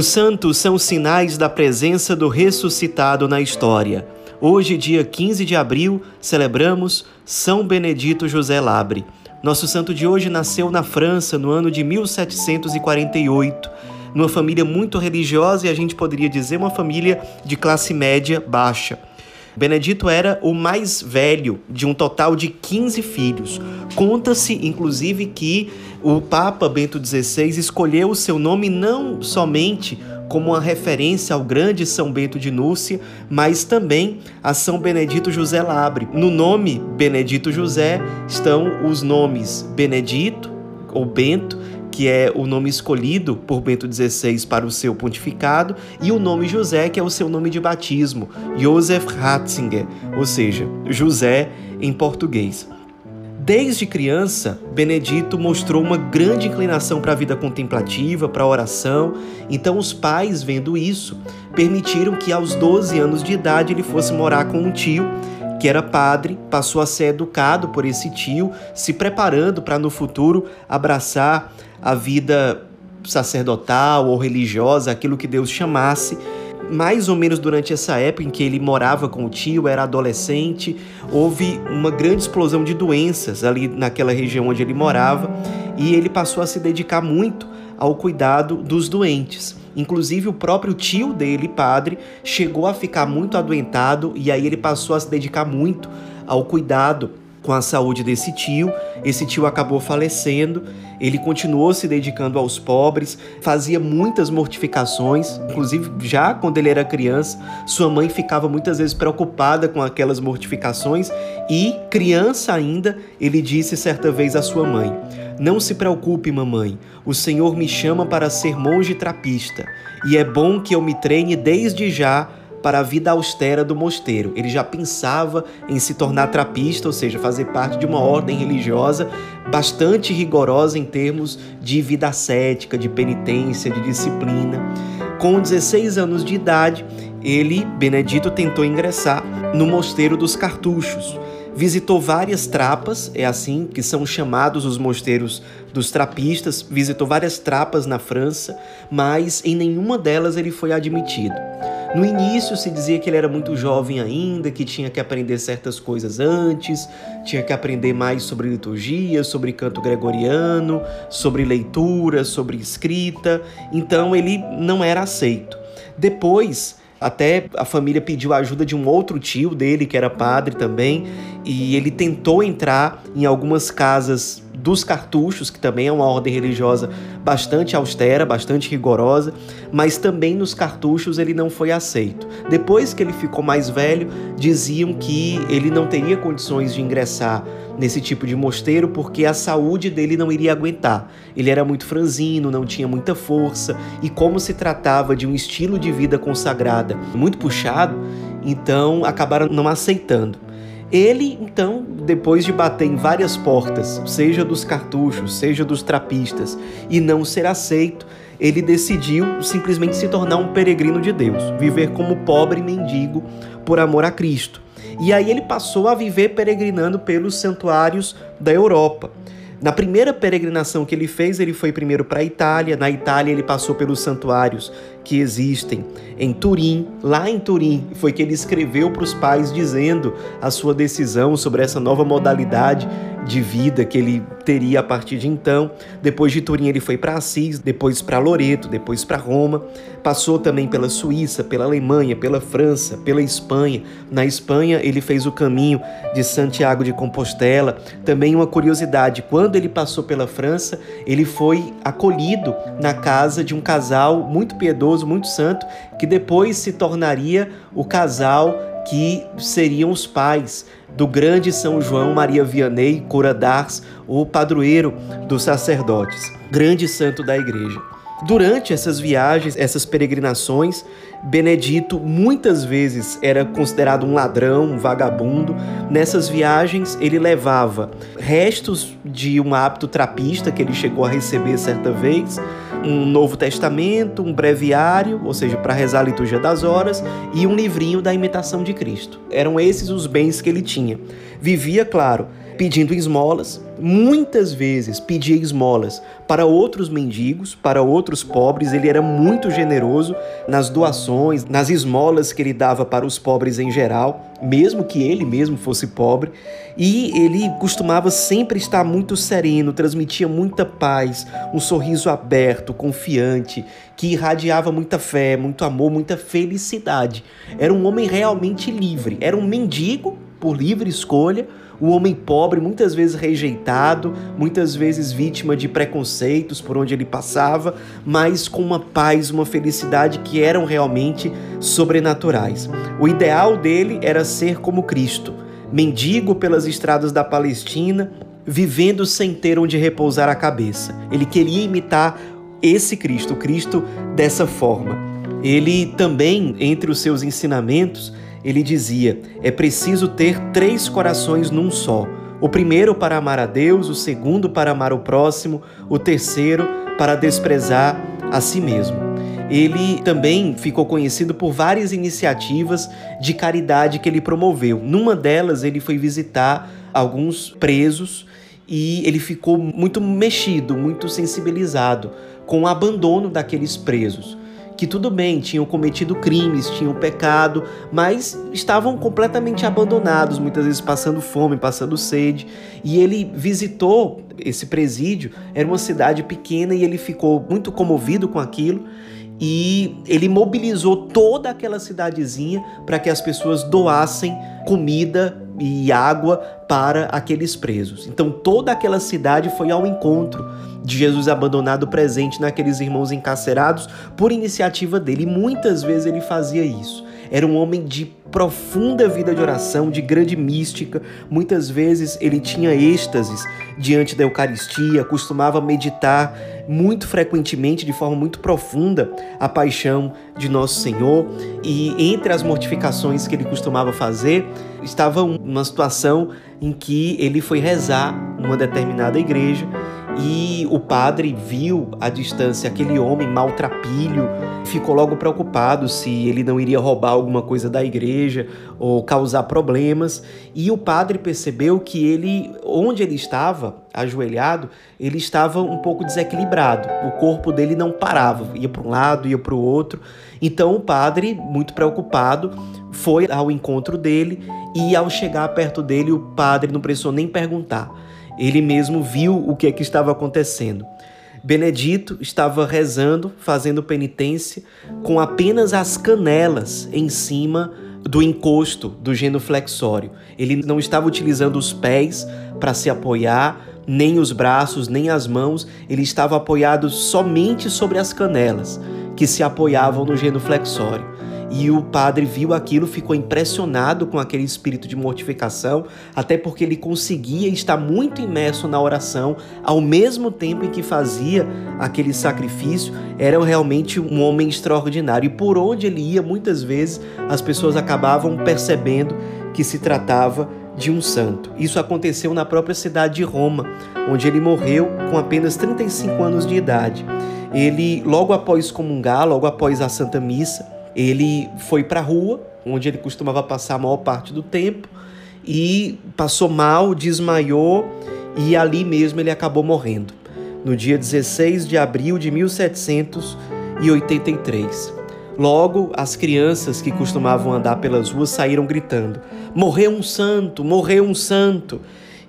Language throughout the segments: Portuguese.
Os santos são sinais da presença do ressuscitado na história. Hoje, dia 15 de abril, celebramos São Benedito José Labre. Nosso santo de hoje nasceu na França no ano de 1748, numa família muito religiosa e a gente poderia dizer uma família de classe média baixa. Benedito era o mais velho de um total de 15 filhos. Conta-se, inclusive, que o Papa Bento XVI escolheu o seu nome não somente como uma referência ao grande São Bento de Núrcia, mas também a São Benedito José Labre. No nome Benedito José estão os nomes Benedito ou Bento que é o nome escolhido por Bento XVI para o seu pontificado, e o nome José, que é o seu nome de batismo, Josef Ratzinger, ou seja, José em português. Desde criança, Benedito mostrou uma grande inclinação para a vida contemplativa, para a oração. Então, os pais, vendo isso, permitiram que aos 12 anos de idade ele fosse morar com um tio que era padre, passou a ser educado por esse tio, se preparando para no futuro abraçar a vida sacerdotal ou religiosa, aquilo que Deus chamasse. Mais ou menos durante essa época em que ele morava com o tio, era adolescente, houve uma grande explosão de doenças ali naquela região onde ele morava e ele passou a se dedicar muito ao cuidado dos doentes. Inclusive, o próprio tio dele, padre, chegou a ficar muito adoentado e aí ele passou a se dedicar muito ao cuidado com a saúde desse tio. Esse tio acabou falecendo. Ele continuou se dedicando aos pobres, fazia muitas mortificações, inclusive já quando ele era criança, sua mãe ficava muitas vezes preocupada com aquelas mortificações e, criança ainda, ele disse certa vez à sua mãe: Não se preocupe, mamãe, o Senhor me chama para ser monge trapista e é bom que eu me treine desde já para a vida austera do mosteiro. Ele já pensava em se tornar trapista, ou seja, fazer parte de uma ordem religiosa bastante rigorosa em termos de vida ascética, de penitência, de disciplina. Com 16 anos de idade, ele, Benedito, tentou ingressar no mosteiro dos Cartuchos. Visitou várias trapas, é assim que são chamados os mosteiros dos trapistas, visitou várias trapas na França, mas em nenhuma delas ele foi admitido. No início se dizia que ele era muito jovem ainda, que tinha que aprender certas coisas antes, tinha que aprender mais sobre liturgia, sobre canto gregoriano, sobre leitura, sobre escrita, então ele não era aceito. Depois, até a família pediu a ajuda de um outro tio dele, que era padre também, e ele tentou entrar em algumas casas dos cartuchos, que também é uma ordem religiosa bastante austera, bastante rigorosa, mas também nos cartuchos ele não foi aceito. Depois que ele ficou mais velho, diziam que ele não teria condições de ingressar nesse tipo de mosteiro porque a saúde dele não iria aguentar. Ele era muito franzino, não tinha muita força e como se tratava de um estilo de vida consagrada muito puxado, então acabaram não aceitando. Ele, então, depois de bater em várias portas, seja dos cartuchos, seja dos trapistas, e não ser aceito, ele decidiu simplesmente se tornar um peregrino de Deus, viver como pobre mendigo por amor a Cristo. E aí ele passou a viver peregrinando pelos santuários da Europa. Na primeira peregrinação que ele fez, ele foi primeiro para a Itália. Na Itália, ele passou pelos santuários que existem em Turim. Lá em Turim foi que ele escreveu para os pais dizendo a sua decisão sobre essa nova modalidade de vida que ele teria a partir de então. Depois de Turim, ele foi para Assis, depois para Loreto, depois para Roma. Passou também pela Suíça, pela Alemanha, pela França, pela Espanha. Na Espanha, ele fez o caminho de Santiago de Compostela. Também uma curiosidade: quando ele passou pela França, ele foi acolhido na casa de um casal muito piedoso, muito santo, que depois se tornaria o casal que seriam os pais do grande São João Maria Vianney Cura d'Ars, o padroeiro dos sacerdotes, grande santo da igreja. Durante essas viagens, essas peregrinações, Benedito muitas vezes era considerado um ladrão, um vagabundo. Nessas viagens, ele levava restos de um hábito trapista que ele chegou a receber certa vez, um Novo Testamento, um breviário, ou seja, para rezar a liturgia das horas, e um livrinho da imitação de Cristo. Eram esses os bens que ele tinha. Vivia, claro, pedindo esmolas, muitas vezes pedia esmolas para outros mendigos, para outros pobres. Ele era muito generoso nas doações, nas esmolas que ele dava para os pobres em geral, mesmo que ele mesmo fosse pobre. E ele costumava sempre estar muito sereno, transmitia muita paz, um sorriso aberto, confiante, que irradiava muita fé, muito amor, muita felicidade. Era um homem realmente livre, era um mendigo por livre escolha, o homem pobre, muitas vezes rejeitado, muitas vezes vítima de preconceitos por onde ele passava, mas com uma paz, uma felicidade que eram realmente sobrenaturais. O ideal dele era ser como Cristo, mendigo pelas estradas da Palestina, vivendo sem ter onde repousar a cabeça. Ele queria imitar esse Cristo, o Cristo dessa forma. Ele também, entre os seus ensinamentos, ele dizia: é preciso ter três corações num só. O primeiro para amar a Deus, o segundo para amar o próximo, o terceiro para desprezar a si mesmo. Ele também ficou conhecido por várias iniciativas de caridade que ele promoveu. Numa delas, ele foi visitar alguns presos e ele ficou muito mexido, muito sensibilizado com o abandono daqueles presos que tudo bem, tinham cometido crimes, tinham pecado, mas estavam completamente abandonados, muitas vezes passando fome, passando sede. E ele visitou esse presídio, era uma cidade pequena e ele ficou muito comovido com aquilo e ele mobilizou toda aquela cidadezinha para que as pessoas doassem comida e água para aqueles presos. Então toda aquela cidade foi ao encontro de Jesus abandonado presente naqueles irmãos encarcerados por iniciativa dele. E muitas vezes ele fazia isso. Era um homem de profunda vida de oração, de grande mística. Muitas vezes ele tinha êxtases diante da Eucaristia, costumava meditar muito frequentemente, de forma muito profunda, a paixão de Nosso Senhor. E entre as mortificações que ele costumava fazer, estava uma situação em que ele foi rezar numa determinada igreja e o padre viu à distância aquele homem maltrapilho, ficou logo preocupado se ele não iria roubar alguma coisa da igreja ou causar problemas. E o padre percebeu que ele, onde ele estava, ajoelhado, ele estava um pouco desequilibrado. O corpo dele não parava, ia para um lado, ia para o outro. Então o padre, muito preocupado, foi ao encontro dele e ao chegar perto dele, o padre não precisou nem perguntar ele mesmo viu o que, é que estava acontecendo. Benedito estava rezando, fazendo penitência, com apenas as canelas em cima do encosto do genuflexório. Ele não estava utilizando os pés para se apoiar, nem os braços, nem as mãos, ele estava apoiado somente sobre as canelas que se apoiavam no genuflexório. E o padre viu aquilo, ficou impressionado com aquele espírito de mortificação, até porque ele conseguia estar muito imerso na oração ao mesmo tempo em que fazia aquele sacrifício. Era realmente um homem extraordinário. E por onde ele ia, muitas vezes as pessoas acabavam percebendo que se tratava de um santo. Isso aconteceu na própria cidade de Roma, onde ele morreu com apenas 35 anos de idade. Ele, logo após comungar, logo após a Santa Missa, ele foi para a rua, onde ele costumava passar a maior parte do tempo, e passou mal, desmaiou e ali mesmo ele acabou morrendo, no dia 16 de abril de 1783. Logo, as crianças que costumavam andar pelas ruas saíram gritando: Morreu um santo, morreu um santo.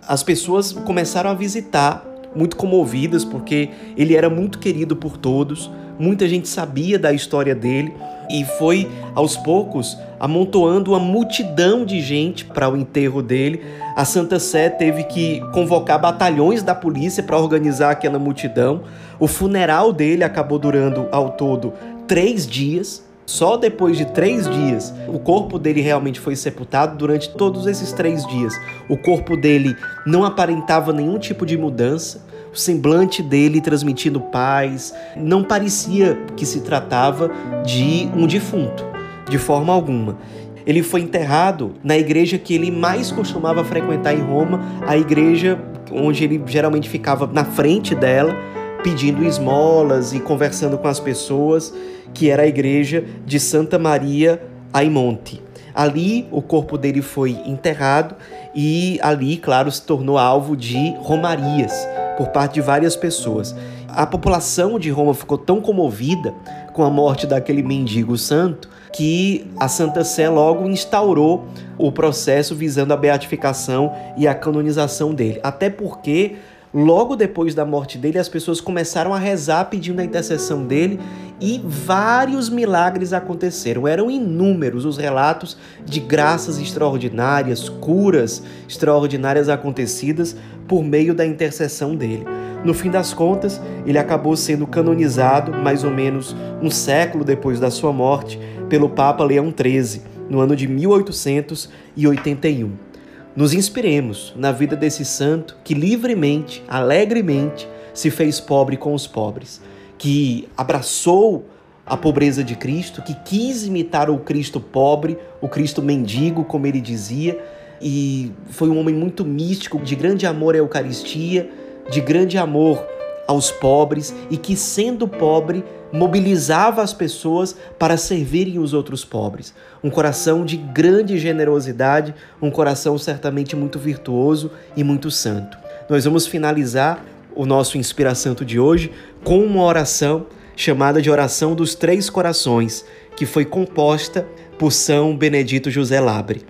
As pessoas começaram a visitar, muito comovidas, porque ele era muito querido por todos, muita gente sabia da história dele e foi aos poucos amontoando uma multidão de gente para o enterro dele. A Santa Sé teve que convocar batalhões da polícia para organizar aquela multidão. O funeral dele acabou durando ao todo três dias. Só depois de três dias, o corpo dele realmente foi sepultado. Durante todos esses três dias, o corpo dele não aparentava nenhum tipo de mudança o semblante dele transmitindo paz. Não parecia que se tratava de um defunto, de forma alguma. Ele foi enterrado na igreja que ele mais costumava frequentar em Roma, a igreja onde ele geralmente ficava na frente dela, pedindo esmolas e conversando com as pessoas, que era a igreja de Santa Maria Aimonte. Ali o corpo dele foi enterrado e ali, claro, se tornou alvo de romarias por parte de várias pessoas. A população de Roma ficou tão comovida com a morte daquele mendigo santo que a Santa Sé logo instaurou o processo visando a beatificação e a canonização dele. Até porque Logo depois da morte dele, as pessoas começaram a rezar pedindo a intercessão dele e vários milagres aconteceram. Eram inúmeros os relatos de graças extraordinárias, curas extraordinárias acontecidas por meio da intercessão dele. No fim das contas, ele acabou sendo canonizado mais ou menos um século depois da sua morte pelo Papa Leão XIII, no ano de 1881 nos inspiremos na vida desse santo que livremente, alegremente se fez pobre com os pobres, que abraçou a pobreza de Cristo, que quis imitar o Cristo pobre, o Cristo mendigo, como ele dizia, e foi um homem muito místico, de grande amor à Eucaristia, de grande amor aos pobres e que, sendo pobre, mobilizava as pessoas para servirem os outros pobres. Um coração de grande generosidade, um coração certamente muito virtuoso e muito santo. Nós vamos finalizar o nosso Inspira Santo de hoje com uma oração chamada de Oração dos Três Corações, que foi composta por São Benedito José Labre.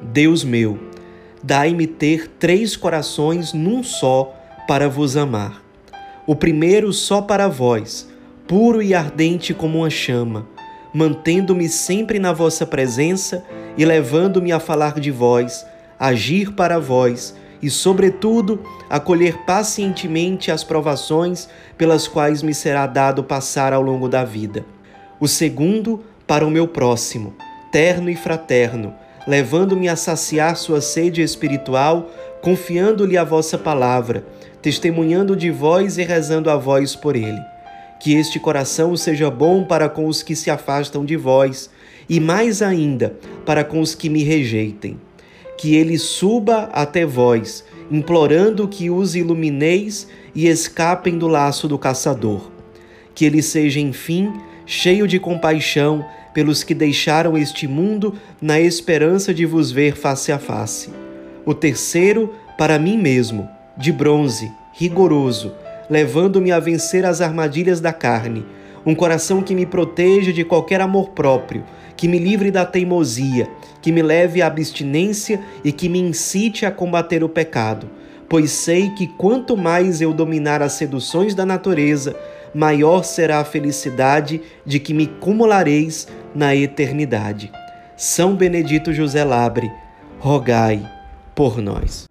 Deus meu, dai-me ter três corações num só para vos amar. O primeiro só para vós, puro e ardente como uma chama, mantendo-me sempre na vossa presença e levando-me a falar de vós, agir para vós e, sobretudo, acolher pacientemente as provações pelas quais me será dado passar ao longo da vida. O segundo, para o meu próximo, terno e fraterno, levando-me a saciar sua sede espiritual, confiando-lhe a vossa palavra, testemunhando de vós e rezando a vós por ele que este coração seja bom para com os que se afastam de vós, e mais ainda para com os que me rejeitem. Que ele suba até vós, implorando que os ilumineis e escapem do laço do caçador. Que ele seja, enfim, cheio de compaixão pelos que deixaram este mundo na esperança de vos ver face a face. O terceiro, para mim mesmo, de bronze, rigoroso, levando-me a vencer as armadilhas da carne, um coração que me proteja de qualquer amor próprio, que me livre da teimosia, que me leve à abstinência e que me incite a combater o pecado, pois sei que quanto mais eu dominar as seduções da natureza, maior será a felicidade de que me cumulareis na eternidade. São Benedito José Labre, rogai por nós.